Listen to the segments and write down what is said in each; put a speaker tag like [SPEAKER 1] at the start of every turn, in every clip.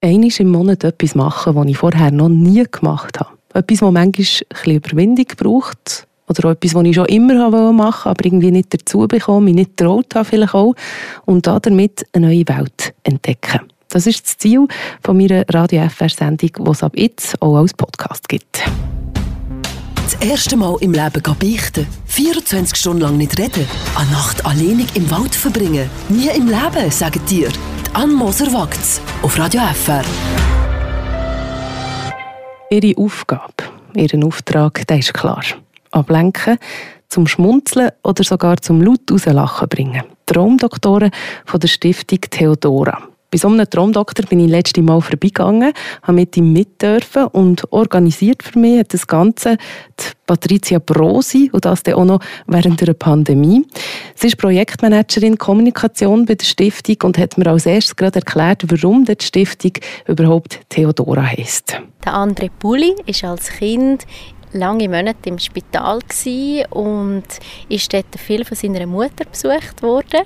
[SPEAKER 1] einmal im Monat etwas machen, was ich vorher noch nie gemacht habe. Etwas, das manchmal ein bisschen Überwindung braucht. Oder auch etwas, was ich schon immer machen wollte, aber irgendwie nicht dazu bekommen, mich nicht getraut habe vielleicht auch. Und damit eine neue Welt entdecken. Das ist das Ziel von meiner Radio FR-Sendung, die es ab jetzt auch als Podcast gibt.
[SPEAKER 2] Das erste Mal im Leben beichten. 24 Stunden lang nicht reden. Eine Nacht alleinig im Wald verbringen. Nie im Leben, sagen dir. Die Ann Moser wagt's. Auf Radio FR.
[SPEAKER 1] Ihre Aufgabe, Ihren Auftrag, der ist klar. Ablenken, zum Schmunzeln oder sogar zum laut rauslachen bringen. Traumdoktoren von der Stiftung Theodora. Bei so einem Traumdoktor bin ich letzte Mal vorbeigegangen, habe mit ihm mitdürfen und organisiert für mich hat das Ganze die Patricia Brosi und das dann auch noch während der Pandemie. Sie ist Projektmanagerin Kommunikation bei der Stiftung und hat mir als erstes gerade erklärt, warum die Stiftung überhaupt Theodora heißt.
[SPEAKER 3] Der André Pulli ist als Kind lange Monate im Spital und ist dort viel von seiner Mutter besucht worden.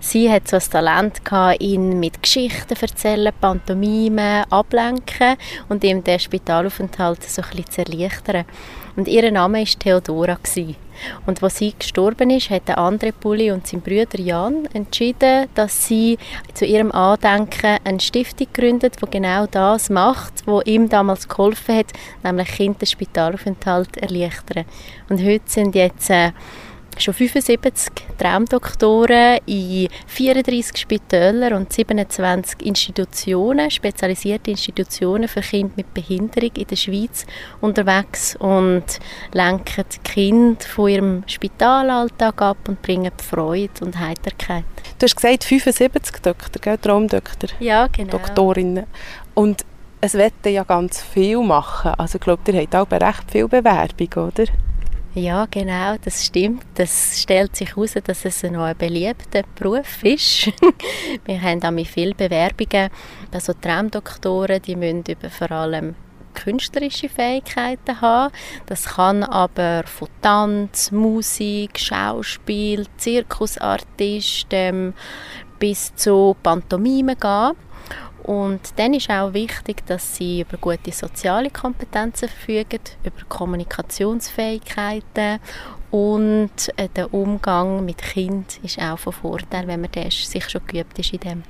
[SPEAKER 3] Sie hat so das Talent gehabt, ihn mit Geschichten erzählen, Pantomime, ablenken und ihm den Spitalaufenthalt so ein bisschen zu erleichtern. Und ihr Name war Theodora. Und als sie gestorben ist, hat der andere Pulli und sein Bruder Jan entschieden, dass sie zu ihrem Andenken eine Stiftung gründet, die genau das macht, was ihm damals geholfen hat, nämlich Kinder Spitalaufenthalt erleichtern. Und heute sind jetzt äh, schon 75 Traumdoktoren in 34 Spitälern und 27 Institutionen, spezialisierte Institutionen für Kinder mit Behinderung in der Schweiz unterwegs und lenken die Kinder von ihrem Spitalalltag ab und bringen Freude und Heiterkeit.
[SPEAKER 1] Du hast gesagt 75 Doktor, gell? Traumdoktor?
[SPEAKER 3] Ja, genau.
[SPEAKER 1] Doktorinnen. Und es werden ja ganz viel machen. Also ich glaube, ihr habt auch recht viel Bewerbung, oder?
[SPEAKER 3] Ja, genau, das stimmt. Das stellt sich heraus, dass es noch ein beliebter Beruf ist. Wir haben auch viele Bewerbungen. Also Traumdoktoren, die müssen über vor allem künstlerische Fähigkeiten haben. Das kann aber von Tanz, Musik, Schauspiel, Zirkusartist ähm, bis zu Pantomime gehen. Und dann ist auch wichtig, dass sie über gute soziale Kompetenzen verfügen, über Kommunikationsfähigkeiten und äh, der Umgang mit Kind ist auch von Vorteil, wenn man sich schon geübt ist in dem.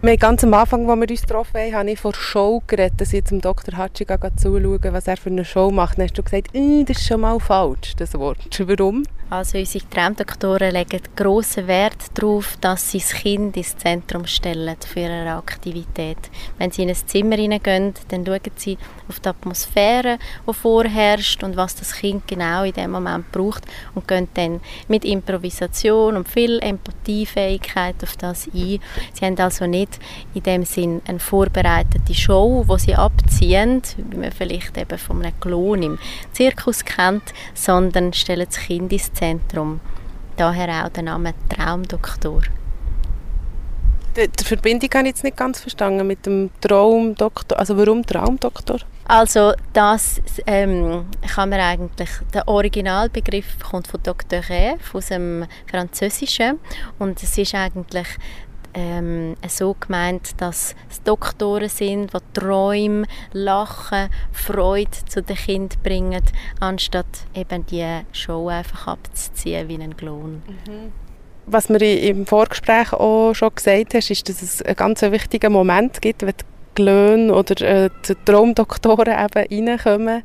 [SPEAKER 1] Wir ganz am Anfang, als wir uns getroffen haben, habe ich von Show geredet, dass ich zum Dr. Hatschiga zuschauen was er für eine Show macht. Dann hast du gesagt, das ist schon mal falsch, das Wort. Warum?
[SPEAKER 3] Also unsere Traumdoktoren legen grossen Wert darauf, dass sie das Kind ins Zentrum stellen für ihre Aktivität. Wenn sie in ein Zimmer hineingehen, dann schauen sie auf die Atmosphäre, die vorherrscht und was das Kind genau in dem Moment braucht und gehen dann mit Improvisation und viel Empathiefähigkeit auf das ein. Sie haben also nicht in dem Sinn eine vorbereitete Show, wo sie abziehen, wie man vielleicht eben von einem Klon im Zirkus kennt, sondern stellen das Kind ins Zentrum. Daher auch der Name Traumdoktor.
[SPEAKER 1] Die Verbindung habe ich jetzt nicht ganz verstanden mit dem Traumdoktor. Also warum Traumdoktor?
[SPEAKER 3] Also das ähm, kann man eigentlich, der Originalbegriff kommt von Dr. Rêve aus dem Französischen und es ist eigentlich ähm, so gemeint, dass es Doktoren sind, die Träume, Lachen, Freude zu den Kindern bringen, anstatt eben die Show einfach abzuziehen wie einen Klon. Mhm.
[SPEAKER 1] Was mir im Vorgespräch auch schon gesagt hast, ist, dass es einen ganz wichtigen Moment gibt, wenn die Glöhne oder äh, die Traumdoktoren eben reinkommen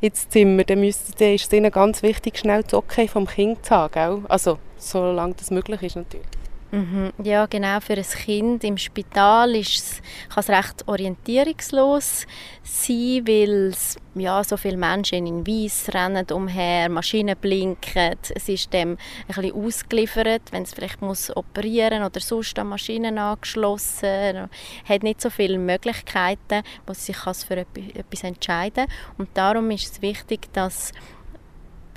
[SPEAKER 1] ins Zimmer, dann, müssen, dann ist es ihnen ganz wichtig, schnell das Okay vom Kind zu haben. Gell? Also, solange das möglich ist natürlich.
[SPEAKER 3] Mhm. Ja, genau. Für ein Kind im Spital es, kann es recht orientierungslos sein, weil es, ja, so viele Menschen in Weiß rennen umher, Maschinen blinken. Es ist dem ein bisschen ausgeliefert, wenn es vielleicht muss operieren oder sonst an Maschinen angeschlossen. hat nicht so viele Möglichkeiten, wo es sich für etwas entscheiden kann. Und darum ist es wichtig, dass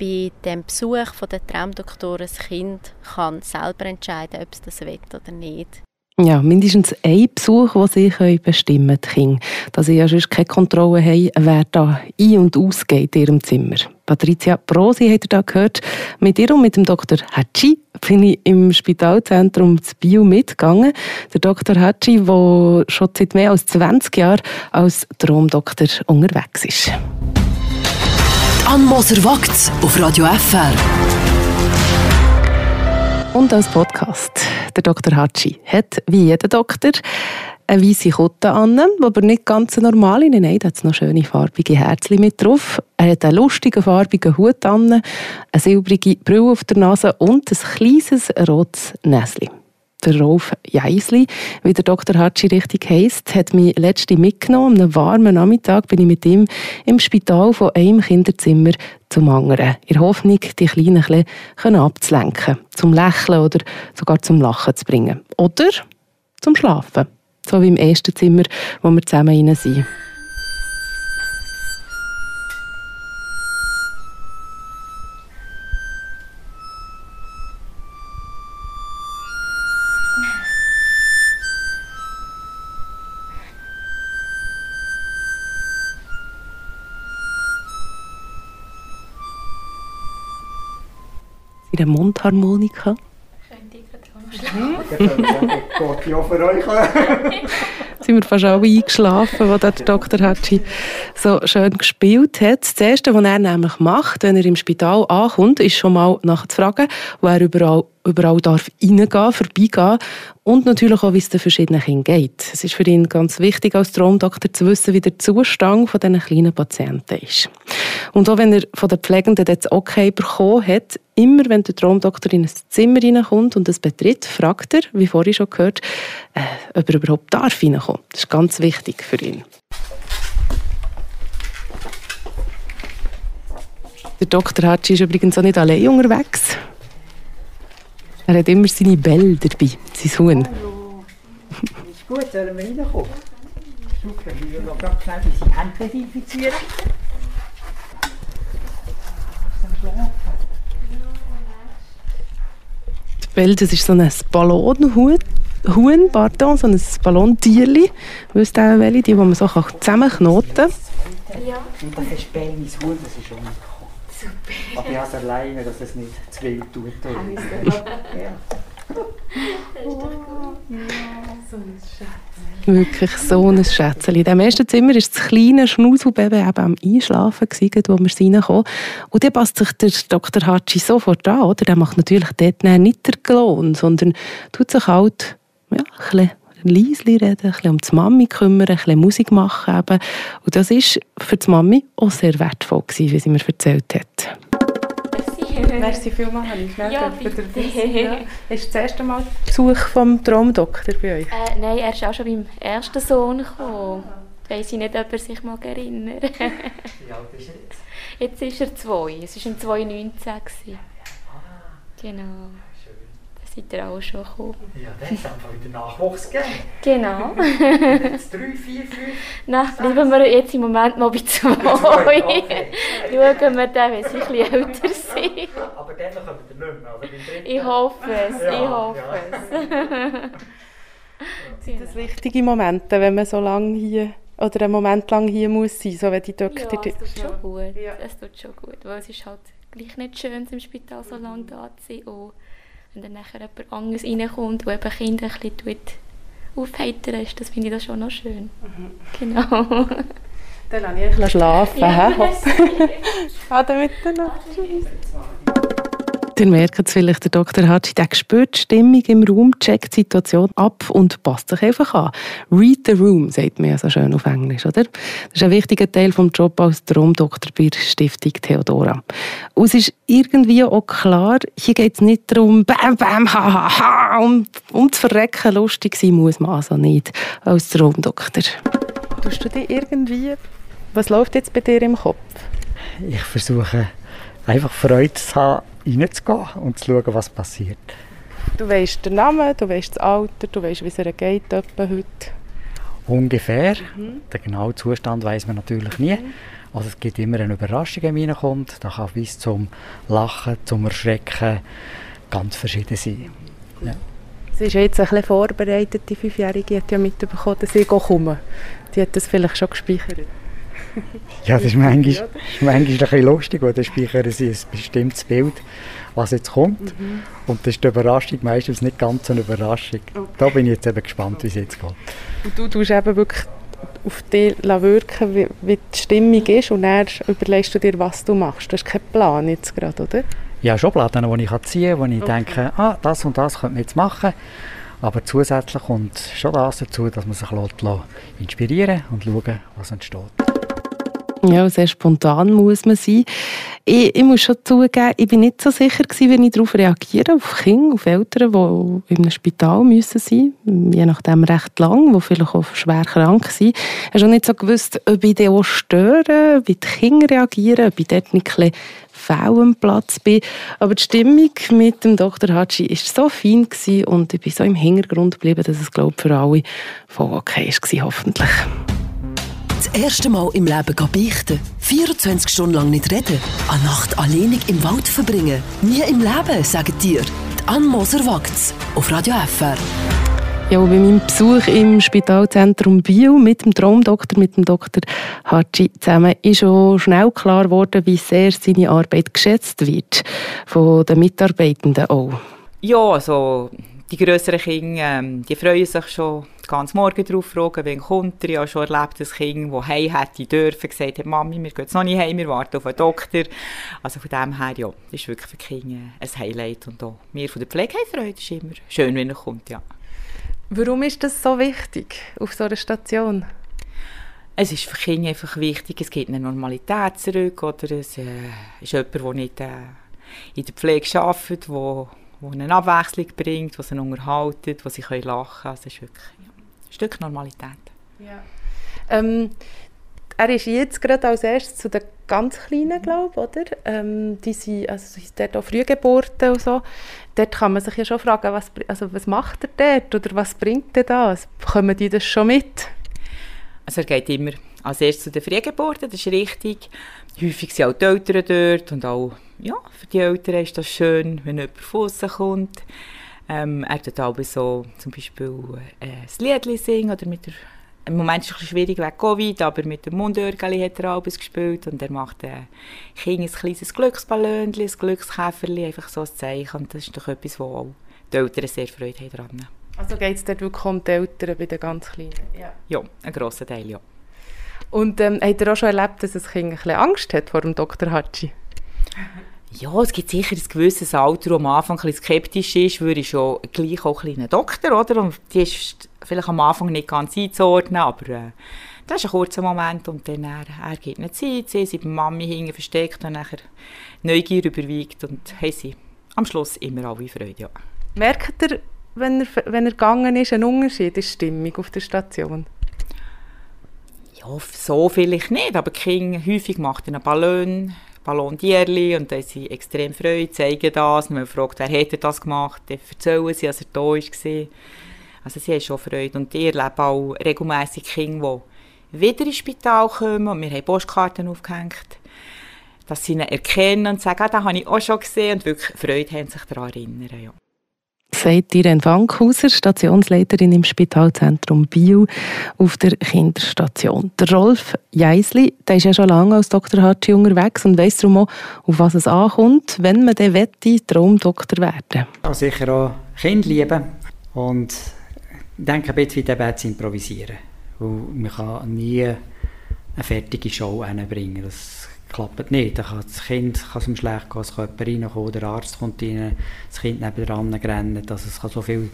[SPEAKER 3] bei dem Besuch von der Traumdoktoren das Kind kann selber entscheiden, ob es das will oder nicht.
[SPEAKER 1] Ja, mindestens ein Besuch, den sie bestimmen können, dass sie ja sonst keine Kontrolle haben, wer da ein- und ausgeht in ihrem Zimmer. Patricia Brosi hat ihr da gehört. Mit ihr und mit dem Dr. Hatschi bin ich im Spitalzentrum zu Bio mitgegangen. Der Dr. Hatschi, der schon seit mehr als 20 Jahren als Traumdoktor unterwegs ist.
[SPEAKER 2] Ann Moser wagt auf Radio FR.
[SPEAKER 1] Und als Podcast. Der Dr. Hatschi hat, wie jeder Doktor, eine weiße Kutte an, aber nicht ganz normal. Nein, da hat noch schöne farbige Herzchen mit drauf. Er hat einen lustigen farbigen Hut an, eine silbrige Brille auf der Nase und ein kleines rotes Näschen. Der Rolf Jeisli, wie der Dr. Hatschi richtig heisst, hat mich letzte mitgenommen. Am warmen Nachmittag bin ich mit ihm im Spital von einem Kinderzimmer zum anderen. In der Hoffnung, die Kleinen ein abzulenken, zum Lächeln oder sogar zum Lachen zu bringen. Oder zum Schlafen. So wie im ersten Zimmer, wo wir zusammen rein sind. In der Mundharmonika.
[SPEAKER 3] Könnte ich gerade
[SPEAKER 4] Dann sagen, Gott, ja für euch.
[SPEAKER 1] sind wir fast alle eingeschlafen, wo der Dr. Hatschi so schön gespielt hat. Das Erste, was er nämlich macht, wenn er im Spital ankommt, ist schon mal nachzufragen, wo er überall, überall darf reingehen, vorbeigehen und natürlich auch, wie es den verschiedenen Kindern geht. Es ist für ihn ganz wichtig, als Traumdoktor zu wissen, wie der Zustand von diesen kleinen Patienten ist. Und auch wenn er von den Pflegenden das Okay bekommen hat, immer wenn der Traumdoktor in ein Zimmer reinkommt und es betritt, fragt er, wie vorhin schon gehört, äh, ob er überhaupt darf reinkommen. Das ist ganz wichtig für ihn. Der Dr. Hatschi ist übrigens auch nicht allein unterwegs. Er hat immer seine Bälle dabei, sein Huhn.
[SPEAKER 4] Ist gut, sollen wir reinkommen? Super, will noch gerade schnell unsere Hände desinfizieren.
[SPEAKER 1] Die Bälle, das ist so ein Ballonhuhn, Huhn, pardon, so ein Ballontierli. Wisst ihr, welche? Die, die man so zusammenknoten kann.
[SPEAKER 4] Und das ist Bell, mein Huhn, das ist umgekommen. Super. Aber ich habe es alleine, dass es nicht zu wild tut. Ja.
[SPEAKER 1] Wirklich so ein Schätzchen. In dem ersten Zimmer war das kleine Schnuselbaby eben am Einschlafen, gewesen, wo wir reinkommen. Und dann passt sich der Dr. Hatschi sofort an. Oder? Der macht natürlich dort nicht den Klon, sondern tut sich halt ja, ein bisschen leise reden, ein bisschen um die Mami kümmern, ein bisschen Musik machen. Eben. Und das war für die Mami auch sehr wertvoll, gewesen, wie sie mir erzählt hat. Merci vielmals, ich schnell
[SPEAKER 5] Ja, bitte.
[SPEAKER 1] Ja. Ist das erste Mal Besuch vom Traumdoktor bei euch?
[SPEAKER 5] Äh, nein, er ist auch schon beim ersten Sohn gekommen. Weiss ich nicht, ob er sich mag erinnern
[SPEAKER 4] Wie alt ist er jetzt?
[SPEAKER 5] Jetzt ist er zwei. Es war im 2019. gewesen. Genau. Seid ihr auch schon gekommen.
[SPEAKER 4] Ja, dann es einfach wieder Nachwuchs gegeben.
[SPEAKER 5] Genau.
[SPEAKER 4] Jetzt drei, vier, fünf.
[SPEAKER 5] Nein, bleiben wir jetzt im Moment noch bei zwei.
[SPEAKER 4] Zwei, okay.
[SPEAKER 5] Schauen wir dann, wenn sie ein bisschen älter sind.
[SPEAKER 4] Aber dann kommen wir nicht mehr.
[SPEAKER 5] Ich hoffe es, ich
[SPEAKER 4] Ja,
[SPEAKER 5] hoffe
[SPEAKER 4] ja.
[SPEAKER 5] es.
[SPEAKER 1] Sind das wichtige Momente, wenn man so lange hier oder einen Moment lang hier muss sein, so wenn die
[SPEAKER 5] Ja,
[SPEAKER 1] Doktor...
[SPEAKER 5] es tut schon gut.
[SPEAKER 1] Ja.
[SPEAKER 5] Es tut schon gut, weil es ist halt gleich nicht schön, im Spital so lange da zu sein. Und wenn dann nachher jemand anderes reinkommt, der eben Kinder ein bisschen aufheitern ist, das finde ich das schon noch schön. Genau.
[SPEAKER 1] Dann lasse ich euch schlafen.
[SPEAKER 5] Ja,
[SPEAKER 1] hä? Ade miteinander. Ihr merkt es vielleicht, der Dr. Hatschi, der spürt die Stimmung im Raum, checkt die Situation ab und passt sich einfach an. Read the room, sagt man ja so schön auf Englisch, oder? Das ist ein wichtiger Teil des Jobs als Traumdoktor bei der Stiftung Theodora. Und es ist irgendwie auch klar, hier geht es nicht darum, bam, bam, ha, ha, ha, um, um zu verrecken, lustig sein muss man also nicht als Traumdoktor. Tust du dich irgendwie, was läuft jetzt bei dir im Kopf?
[SPEAKER 4] Ich versuche einfach Freude zu haben, reinzugehen und zu schauen, was passiert.
[SPEAKER 1] Du weißt den Namen, du weißt das Alter, du weißt, wie es ihr geht etwa heute.
[SPEAKER 4] Ungefähr. Den genauen Zustand weiß man natürlich nie. Also es gibt immer eine Überraschung, wenn man reinkommt. Da kann bis zum Lachen, zum Erschrecken ganz verschieden sein. Ja.
[SPEAKER 1] Sie ist jetzt ein bisschen vorbereitet, die Fünfjährige hat ja mitbekommen, dass ich komme. Die hat das vielleicht schon gespeichert.
[SPEAKER 4] Ja, das ist manchmal, manchmal ein bisschen lustig, weil dann speichern sie ein bestimmtes Bild, was jetzt kommt. Mhm. Und das ist die Überraschung meistens nicht ganz eine Überraschung. Okay. Da bin ich jetzt eben gespannt, wie es jetzt geht.
[SPEAKER 1] Und du tust eben wirklich auf dich wirken, wie, wie die Stimmung ist und dann überlegst du dir, was du machst. Du hast keinen Plan jetzt gerade, oder?
[SPEAKER 4] Ja, schon Platten, die ich ziehen kann, wo ich okay. denke, ah, das und das könnte man jetzt machen. Aber zusätzlich kommt schon das dazu, dass man sich inspirieren und schauen, was entsteht.
[SPEAKER 1] Ja, sehr spontan muss man sein. Ich, ich, muss schon zugeben, ich bin nicht so sicher gewesen, wenn ich darauf reagiere, auf Kinder, auf Eltern, die einem Spital müssen sein müssen, je nachdem recht lang, die vielleicht auch schwer krank sind. Ich habe schon nicht so gewusst, ob ich die auch störe, wie die Kinder reagieren, ob ich dort nicht ein am Platz bin. Aber die Stimmung mit dem Dr. Hatschi war so fein und ich bin so im Hintergrund geblieben, dass es, glaube ich, für alle voll okay war, hoffentlich.
[SPEAKER 2] Das erste Mal im Leben beichten. 24 Stunden lang nicht reden. Eine Nacht alleinig im Wald verbringen. Nie im Leben, sagen dir. Die Ann Moser wagt's. Auf Radio FR.
[SPEAKER 1] Ja, bei meinem Besuch im Spitalzentrum Bio mit dem Traumdoktor, mit dem Dr. Hatschi zusammen, ist schon schnell klar geworden, wie sehr seine Arbeit geschätzt wird. Von den Mitarbeitenden auch.
[SPEAKER 6] Ja, also die grösseren Kinder, ähm, die freuen sich schon ganzen Morgen darauf, fragen, wann kommt er. Ich habe schon erlebt, dass Kind, das heim hätte dürfen, gesagt hat, Mami, wir gehen jetzt noch nicht heim, wir warten auf einen Doktor. Also von dem her, ja, das ist wirklich für die Kinder ein Highlight. Und auch wir von der Pflege haben Freude, ist immer schön, wenn er kommt, ja.
[SPEAKER 1] Warum ist das so wichtig auf so einer Station?
[SPEAKER 6] Es ist für Kinder einfach wichtig, es gibt eine Normalität zurück, oder es äh, ist jemand, der nicht äh, in der Pflege arbeitet, der eine Abwechslung bringt, wo sie unterhalten, wo sie können lachen können. Also es ist wirklich ja, Stück Normalität.
[SPEAKER 1] Ja. Ähm, er ist jetzt gerade als erstes zu den ganz Kleinen, glaube oder? Ähm, die sind, also sind dort auch Frühgeburten und so. Dort kann man sich ja schon fragen, was, also was macht er dort oder was bringt er da? Bekommen die das schon mit?
[SPEAKER 6] Also er geht immer als erstes zu den Frühgeburten, das ist richtig. Häufig sind auch die Eltern dort und auch ja, für die Eltern ist das schön, wenn jemand von kommt. Ähm, er tut auch so zum Beispiel äh, ein Lied singen oder mit der im Moment ist es ein bisschen schwierig wegen Covid, aber mit dem Mundörgeli hat er auch gespielt und er macht äh, ein kleines Glücksballönchen, ein Glückskäferli, einfach so ein Zeichen und das ist doch etwas, wo auch die Eltern sehr Freude haben daran.
[SPEAKER 1] Also geht es dort wirklich um die Eltern bei den ganz Kleinen?
[SPEAKER 6] Ja, ja ein grosser Teil, ja.
[SPEAKER 1] Und ähm, habt ihr auch schon erlebt, dass das Kind ein bisschen Angst hat vor dem Dr. Hatschi?
[SPEAKER 6] Ja, es gibt sicher ein gewisses Alter, das am Anfang ein bisschen skeptisch ist, würde ich schon gleich auch ein Doktor, oder? Und die ist vielleicht am Anfang nicht ganz einzuordnen, aber äh, das ist ein kurzer Moment und dann er, er gibt eine Zeit, sie sind bei Mami hinten versteckt und nachher Neugier überwiegt und haben sie am Schluss immer alle Freude, ja.
[SPEAKER 1] Merkt ihr, wenn er, wenn er gegangen ist, einen Unterschied in Stimmung auf der Station?
[SPEAKER 6] Ja, so vielleicht nicht, aber King häufig macht einen Ballon, Ballondierli und dann sind sie extrem Freude, zeigen das. Und man fragt, wer hätte das gemacht, dann erzählen sie, dass er da war. Also sie haben schon Freude und ich erlebe auch regelmässig Kinder, die wieder ins Spital kommen und wir haben Postkarten aufgehängt, dass sie ihn erkennen und sagen, ah, das habe ich auch schon gesehen und wirklich Freude haben, sich daran erinnern. Ja
[SPEAKER 1] sagt Irene Wankhauser, Stationsleiterin im Spitalzentrum Bio auf der Kinderstation. Der Rolf Jeisli, der ist ja schon lange als Dr. Hatschi unterwegs und weiss darum auch, auf was es ankommt, wenn man dann wette, Traumdoktor werden
[SPEAKER 4] ja, Sicher auch Kinder lieben und denke ein bisschen wie zu improvisieren. man kann nie eine fertige Show hinbringen. Das klappt nicht. Dann kann das Kind kann es schlecht gehen, es kann jemand reinkommen, der Arzt kommt rein, das Kind nebenan rennen. Also es kann so viel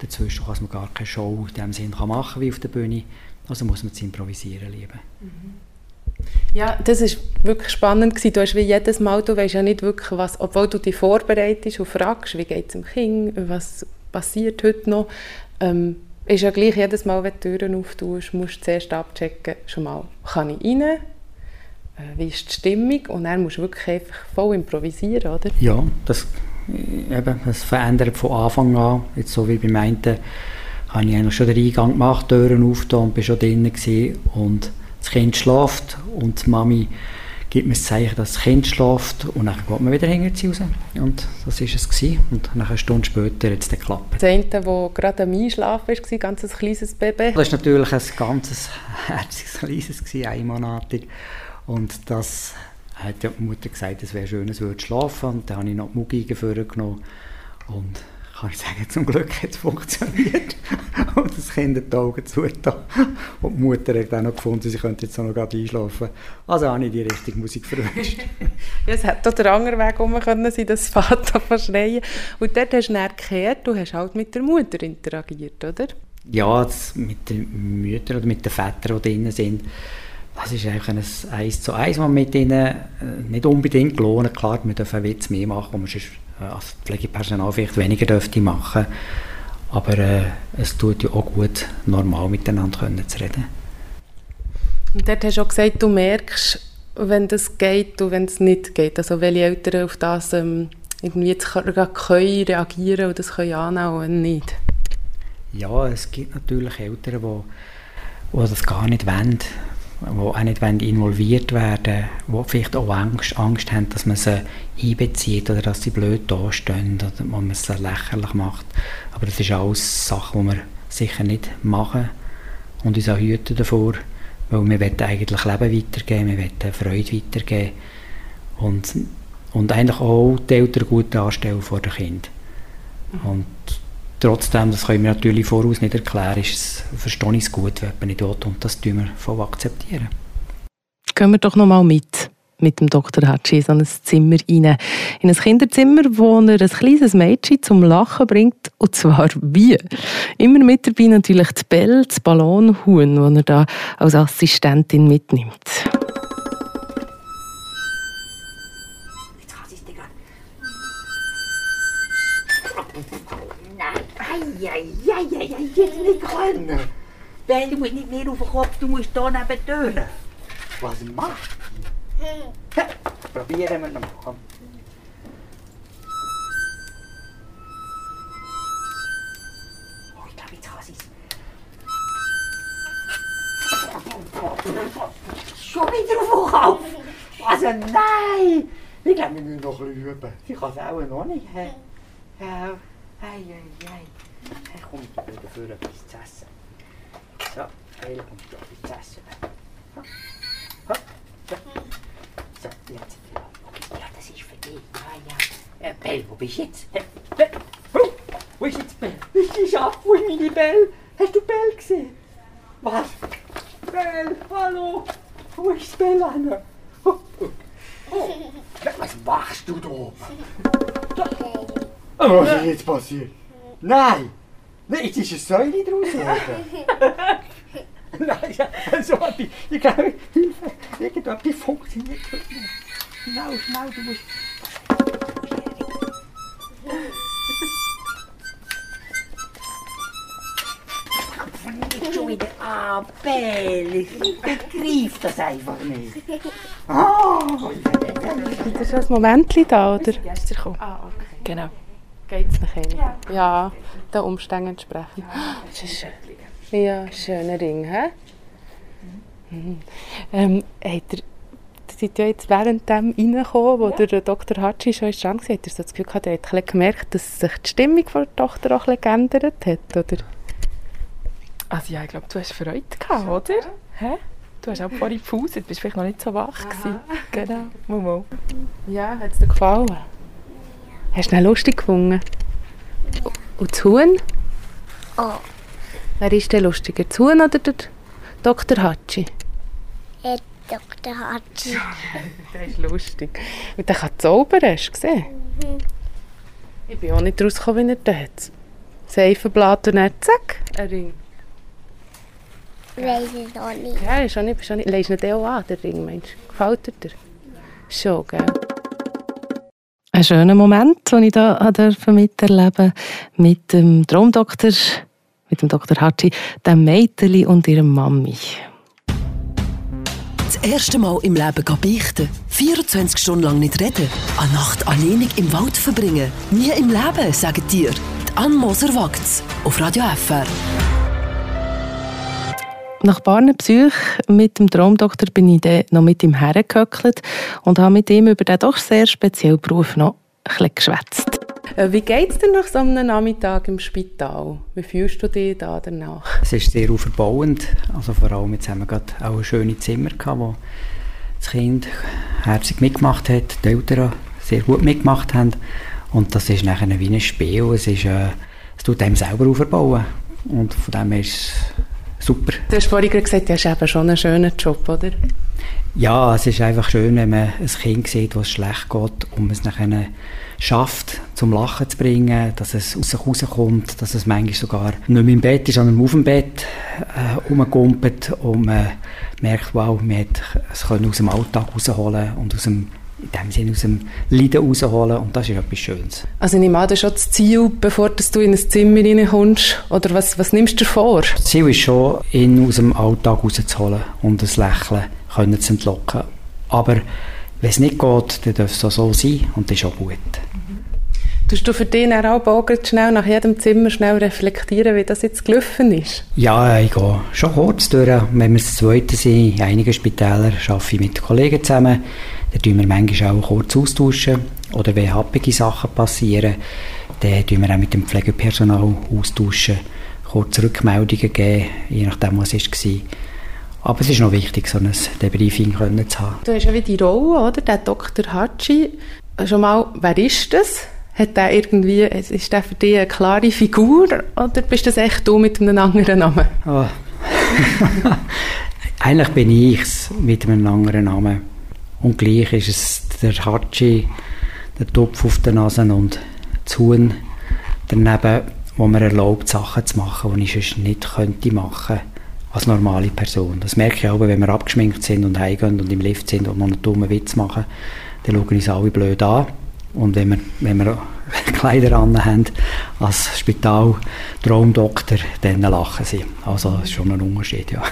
[SPEAKER 4] dazwischen, dass man gar keine Show in dem Sinn kann machen wie auf der Bühne. Also muss man zu improvisieren lieben. Mhm.
[SPEAKER 1] Ja, das ist wirklich spannend gewesen. Du hast wie jedes Mal, du weißt ja nicht wirklich, was, obwohl du dich vorbereitest und fragst, wie geht es dem Kind, was passiert heute noch, ähm, ist ja gleich jedes Mal, wenn du Türen auftust, musst du zuerst abchecken, schon mal, kann ich rein, wie ist die Stimmung und dann musst du wirklich einfach voll improvisieren, oder?
[SPEAKER 4] Ja, das, eben, das verändert von Anfang an. Jetzt so wie beim einen habe ich eigentlich schon den Eingang gemacht, Türen aufgetan und bin schon drinnen gewesen. und das Kind schläft und die Mami gibt man das Zeichen, dass das Kind schläft und dann geht man wieder hinter sie raus. Und das war es. Gewesen. Und nach einer Stunde später hat es dann geklappt.
[SPEAKER 1] Das eine, das gerade am Einschlafen war, ein ganz kleines Baby.
[SPEAKER 4] Das war natürlich ein ganz herziges, kleines, einmonatig. Und das hat ja die Mutter gesagt, es wäre schön, es würde schlafen. Und dann habe ich noch die Mugi genommen. Und kann ich sagen, zum Glück hat es funktioniert. und das Kind hat die Augen zugetan. Und die Mutter hat dann noch gefunden, sie könnte jetzt auch noch gerade einschlafen. Also habe ich die richtige Musik verwünscht.
[SPEAKER 1] ja, es hätte auch der andere Weg um können sein, dass das Vater verschreien. Und dort hast du dann gekehrt, du hast halt mit der Mutter interagiert, oder?
[SPEAKER 4] Ja, mit den Müttern oder mit den Vätern, die drin sind. Das ist eigentlich ein Eins zu Eins, was mit ihnen äh, nicht unbedingt lohnt. Klar, wir dürfen einen Witz mehr machen, wo man sonst äh, als Pflegepersonal vielleicht weniger dürfte machen. Aber äh, es tut ja auch gut, normal miteinander können zu reden.
[SPEAKER 1] Und dort hast du auch gesagt, du merkst, wenn das geht und wenn es nicht geht. Also welche Eltern auf das ähm, irgendwie jetzt können reagieren und das können annehmen und nicht.
[SPEAKER 4] Ja, es gibt natürlich Eltern, die, die das gar nicht wollen die auch nicht involviert werden wollen, die vielleicht auch Angst, Angst haben, dass man sie einbezieht oder dass sie blöd dastehen oder dass man sie lächerlich macht. Aber das ist alles Sachen, die wir sicher nicht machen und uns auch hüten davor, weil wir wollen eigentlich Leben weitergeben, wir wollen Freude weitergeben und, und eigentlich auch die Eltern gut anstellen vor den Kindern. Und Trotzdem, das können wir natürlich voraus nicht erklären, ist es, verstehe ich es gut, wenn man nicht will, und das tun wir voll akzeptieren.
[SPEAKER 1] Gehen wir doch noch mal mit mit dem Dr. Hatschi in ein Zimmer rein. In ein Kinderzimmer, wo er ein kleines Mädchen zum Lachen bringt. Und zwar wie? Immer mit dabei natürlich die Belle, das Ballonhuhn, das er da als Assistentin mitnimmt.
[SPEAKER 7] Eieieiei, jetzt nicht können. Ben, du musst nicht mehr auf den Kopf, du musst hier neben die Türen. Was machst du? Ja, probieren wir noch mal. Oh, ich glaube, jetzt kann sie es. Schon wieder auf den Kopf? Also nein! Ich glaube, wir müssen noch ein bisschen üben. Sie kann es auch noch nicht. Ja, ei, ei, ei. Hey, komm, ich gebe dafür etwas zu essen. So, Heil kommt da etwas zu essen. Ha. Ha. So. so, jetzt. Ja, das ist für dich. Ah ja. Äh, Bell, wo bist du jetzt? Bell. Wo ist jetzt Bell? Ist die Schaf, wo ist meine Bell? Hast du Bell gesehen? Was? Bell, hallo? Wo ist Bell, Anna? Oh, oh. Was machst du da oben? Was ist jetzt passiert? Nein! Nein, jetzt ist eine Säule draus Nein, so etwas, ich glaube, Hilfe, irgendetwas funktioniert nicht. Schnell, schnell, du musst... Nicht schon wieder an, Bell. Ich begreife das einfach nicht. Oh,
[SPEAKER 1] ist das ein Moment da, oder? Ah, okay. Genau geht es nachher nicht. Ja, ja den Umständen entsprechend. Ja, das ist schön. Ja, schöner Ring, hä? Mhm. Ähm, hat er, seid ja jetzt während dem reingekommen, wo ja. der Dr. Hatschi schon dran war, hat er so das Gefühl gehabt, er hat gemerkt, dass sich die Stimmung der Tochter auch ein geändert hat, oder? Also ja, ich glaube, du hast Freude gehabt, oder? Hä? Du hast auch vorhin gepauset, bist vielleicht noch nicht so wach gewesen. Genau, Momo. Ja, hat es dir gefallen? Hast du ihn lustig gefunden? Und das Huhn?
[SPEAKER 8] Oh.
[SPEAKER 1] Wer ist denn lustiger, das Huhn oder der Dr. Hatschi?
[SPEAKER 8] Der Dr. Hatschi.
[SPEAKER 1] der ist lustig. Und der kann zaubern, hast du gesehen? Mhm. Ich bin auch nicht rausgekommen, wie er das hat. Seifenblatt und dann zack, ein Ring.
[SPEAKER 8] Weiß ich auch nicht.
[SPEAKER 1] Ja, ist auch nicht. Ist auch nicht. Leist ihn auch an, der Ring, meinst du? Gefällt dir? Schon, gell? Ein schöner Moment, den ich hier miterleben mit dem Traumdoktor, mit dem Dr. Hatschi, dem Mädchen und ihrer Mami.
[SPEAKER 2] Das erste Mal im Leben beichten. 24 Stunden lang nicht reden. Eine Nacht alleinig im Wald verbringen. Nie im Leben, sagen dir. Die Ann Moser wagt's. Auf Radio FR.
[SPEAKER 1] Nach ein paar Besuchen mit dem Traumdoktor bin ich dann noch mit ihm hergehöckelt und habe mit ihm über den doch sehr speziellen Beruf noch ein geschwätzt. Äh, wie geht es dir nach so einem Nachmittag im Spital? Wie fühlst du dich da danach?
[SPEAKER 4] Es ist sehr verbauend. Also vor allem jetzt haben wir gerade auch ein schönes Zimmer gehabt, wo das Kind herzlich mitgemacht hat, die Eltern sehr gut mitgemacht haben. Und das ist nachher wie ein Spiel. Es, ist, äh, es tut einem selber aufbauen. Und von dem her ist es super.
[SPEAKER 1] Du hast vorhin gesagt, du hast eben schon einen schönen Job, oder?
[SPEAKER 4] Ja, es ist einfach schön, wenn man ein Kind sieht, was schlecht geht und man es nachher schafft, zum Lachen zu bringen, dass es aus sich rauskommt, dass es manchmal sogar nicht mehr im Bett ist, sondern auf dem Bett äh, rumgumpelt und man merkt, wow, man hat es können aus dem Alltag rausholen und aus dem in dem Sinne aus dem Leiden rausholen und das ist etwas Schönes.
[SPEAKER 1] Also ich nehme an, das ist schon das Ziel, bevor du in ein Zimmer reinkommst, oder was, was nimmst du dir vor?
[SPEAKER 4] Das Ziel ist schon, ihn aus dem Alltag rauszuholen und das Lächeln können zu entlocken. Aber wenn es nicht geht, dann darf es auch so sein und das ist auch gut.
[SPEAKER 1] Tust du für dich auch schnell nach jedem Zimmer schnell reflektieren, wie das jetzt gelaufen ist?
[SPEAKER 4] Ja, ich gehe schon kurz durch. Wenn wir das Zweite sind, in einigen Spitälern arbeite ich mit Kollegen zusammen. Da tun wir manchmal auch kurz austauschen. Oder wenn happige Sachen passieren, dann tun wir auch mit dem Pflegepersonal austauschen, kurz Rückmeldungen geben, je nachdem, was es war. Aber es ist noch wichtig, so ein Debriefing können zu haben.
[SPEAKER 1] Du hast ja wie die Rolle, oder? Der Dr. Hatschi. Schon mal, wer ist das? Hat der irgendwie, ist der für dich eine klare Figur oder bist das echt du mit einem anderen Namen? Oh.
[SPEAKER 4] Eigentlich bin ich es mit einem anderen Namen. Und gleich ist es der Hatschi, der Topf auf der Nase und das Huhn daneben, wo mir erlaubt, Sachen zu machen, die ich sonst nicht könnte machen als normale Person. Das merke ich auch, wenn wir abgeschminkt sind und heimgehen und im Lift sind und noch einen dummen Witz machen, dann schauen uns alle blöd an. Und wenn wir, wenn wir Kleider an haben als Spital Traumdoktor, dann lachen sie. Also das ist schon ein Unterschied, ja.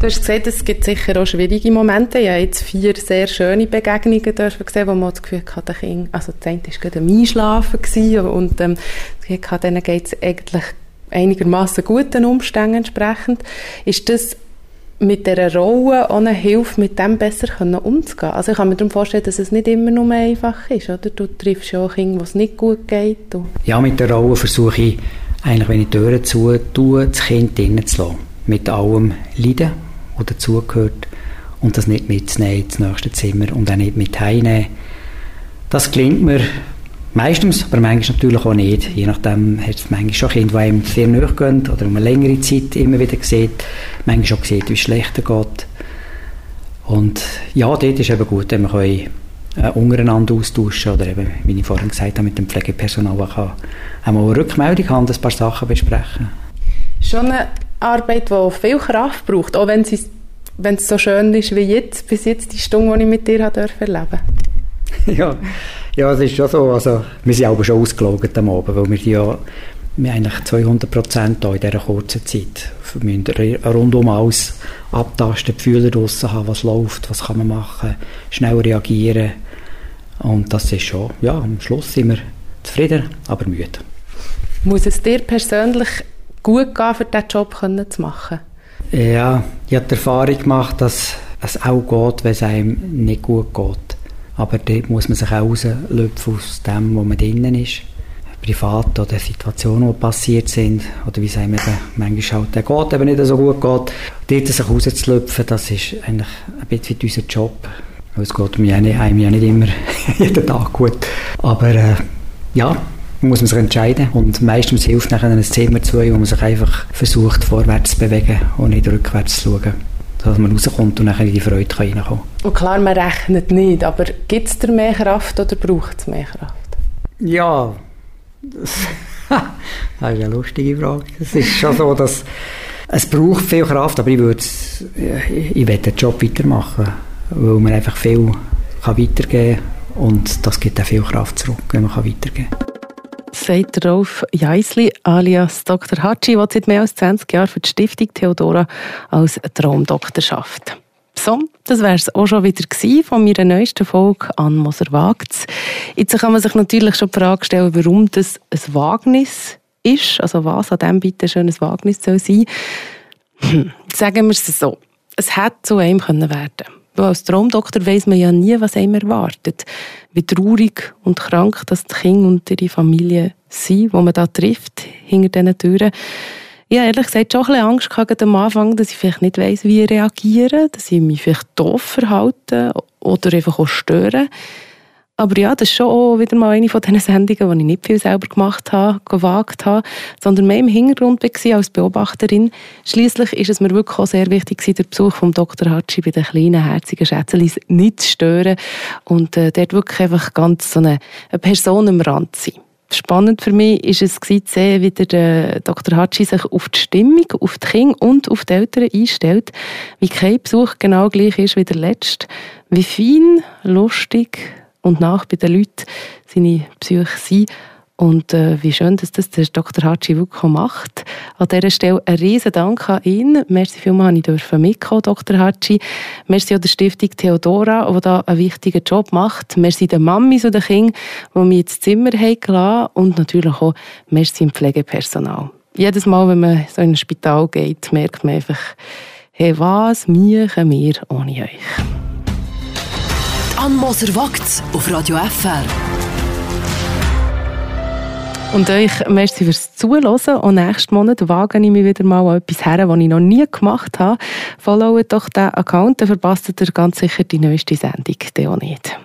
[SPEAKER 1] Du hast gesagt, es gibt sicher auch schwierige Momente. Ich habe jetzt vier sehr schöne Begegnungen gesehen, wo man das Gefühl hatte, Kind, also das eine war gerade am Einschlafen und ähm, denen geht es eigentlich einigermaßen guten Umständen entsprechend. Ist das mit dieser Rolle eine Hilfe, mit dem besser umzugehen. Also ich kann mir darum vorstellen, dass es nicht immer nur einfach ist, oder? Du triffst ja auch Kinder, wo es nicht gut geht. Und
[SPEAKER 4] ja, mit der Rolle versuche ich eigentlich, wenn ich die Türen zu tue, das Kind drinnen zu lassen. Mit allem Leiden, das dazugehört. Und das nicht mitzunehmen ins nächste Zimmer und auch nicht mit heimnehmen. Das gelingt mir Meistens, aber manchmal natürlich auch nicht. Je nachdem hat es manchmal schon Kinder, die einem sehr nahe gehen oder um eine längere Zeit immer wieder sieht. Manchmal auch sieht, wie es schlechter geht. Und ja, dort ist es eben gut, wenn man äh, untereinander austauschen oder eben, wie ich vorhin gesagt habe, mit dem Pflegepersonal auch einmal eine Rückmeldung haben, ein paar Sachen besprechen.
[SPEAKER 1] Schon eine Arbeit, die viel Kraft braucht, auch wenn es, wenn es so schön ist wie jetzt, bis jetzt die Stunde, die ich mit dir erleben durfte.
[SPEAKER 4] ja, ja, es ist schon so. Also, wir sind aber schon ausgelogen am Abend, weil wir ja wir eigentlich 200 Prozent in dieser kurzen Zeit. Wir müssen rundum alles abtasten, die Fühler draussen haben, was läuft, was kann man machen, schnell reagieren. Und das ist schon, ja, am Schluss sind wir zufrieden, aber müde.
[SPEAKER 1] Muss es dir persönlich gut gehen, für diesen Job zu machen?
[SPEAKER 4] Ja, ich habe die Erfahrung gemacht, dass es auch geht, wenn es einem nicht gut geht. Aber dort muss man sich auch rauslöpfen aus dem, wo man drinnen ist. Privat oder Situationen, die passiert sind, oder wie sagen wir eben, manchmal halt, der geht eben nicht so gut geht. Dort sich rauszulöpfen, das ist eigentlich ein bisschen unser Job. Es geht mir einem ja nicht immer jeden Tag gut. Aber äh, ja, muss man sich entscheiden. Und meistens hilft nachher ein Zimmer zu, wo man sich einfach versucht, vorwärts zu bewegen und nicht rückwärts zu schauen dass man rauskommt und dann in die Freude reinkommen kann.
[SPEAKER 1] Und klar, man rechnet nicht, aber gibt es da mehr Kraft oder braucht es mehr Kraft?
[SPEAKER 4] Ja, das, das ist eine lustige Frage. Es ist schon so, dass es braucht viel Kraft, aber ich würde ich, ich will den Job weitermachen, weil man einfach viel kann weitergeben kann und das gibt auch viel Kraft zurück, wenn man weitergeben kann
[SPEAKER 1] sagt Rolf Jeisli alias Dr. Hatschi, der seit mehr als 20 Jahren für die Stiftung Theodora als Traumdoktor schafft. So, das wäre es auch schon wieder von meiner neuesten Folge an Moser wagt's. Jetzt kann man sich natürlich schon die Frage stellen, warum das ein Wagnis ist, also was an dem bitte schön ein Wagnis soll sein. Hm, sagen wir es so. Es hätte zu einem können werden als Traumdoktor weiß man ja nie, was einem erwartet. Wie traurig und krank das die Kinder und ihre Familie sind, die man da trifft, hinter diesen Türen. Ich habe ehrlich gesagt schon ein bisschen Angst gehabt am Anfang, dass ich vielleicht nicht weiss, wie reagieren, dass ich mich vielleicht doof verhalte oder einfach auch störe. Aber ja, das ist schon auch wieder mal eine von diesen Sendungen, die ich nicht viel selber gemacht habe, gewagt habe, sondern mehr im Hintergrund war als Beobachterin. Schließlich ist es mir wirklich auch sehr wichtig, den Besuch von Dr. Hatschi bei den kleinen, herzigen Schätzelis nicht zu stören und äh, dort wirklich einfach ganz so eine, eine Person am Rand zu sein. Spannend für mich ist es zu sehen, wie der Dr. Hatschi sich auf die Stimmung, auf die Kinder und auf die Eltern einstellt, wie kein Besuch genau gleich ist wie der letzte, wie fein, lustig, und nach bei den Leuten seine Psyche sein. Und äh, wie schön, dass das der Dr. Hatschi wirklich macht. An dieser Stelle ein riesen Dank an ihn. Merci vielmals, dass ich mitkommen Dr. Hatschi. Merci auch der Stiftung Theodora, die da einen wichtigen Job macht. Merci den Mamis und den Kindern, die mich ins Zimmer haben gelassen. Und natürlich auch merci im Pflegepersonal. Jedes Mal, wenn man so in ein Spital geht, merkt man einfach, hey, was machen wir ohne euch?
[SPEAKER 2] Ann Moser wagt auf Radio FR.
[SPEAKER 1] Und euch merci fürs Zuhören. Und nächsten Monat wage ich mich wieder mal an etwas her, was ich noch nie gemacht habe. Followet doch diesen Account, dann verpasst ihr ganz sicher die neueste Sendung. Der auch nicht.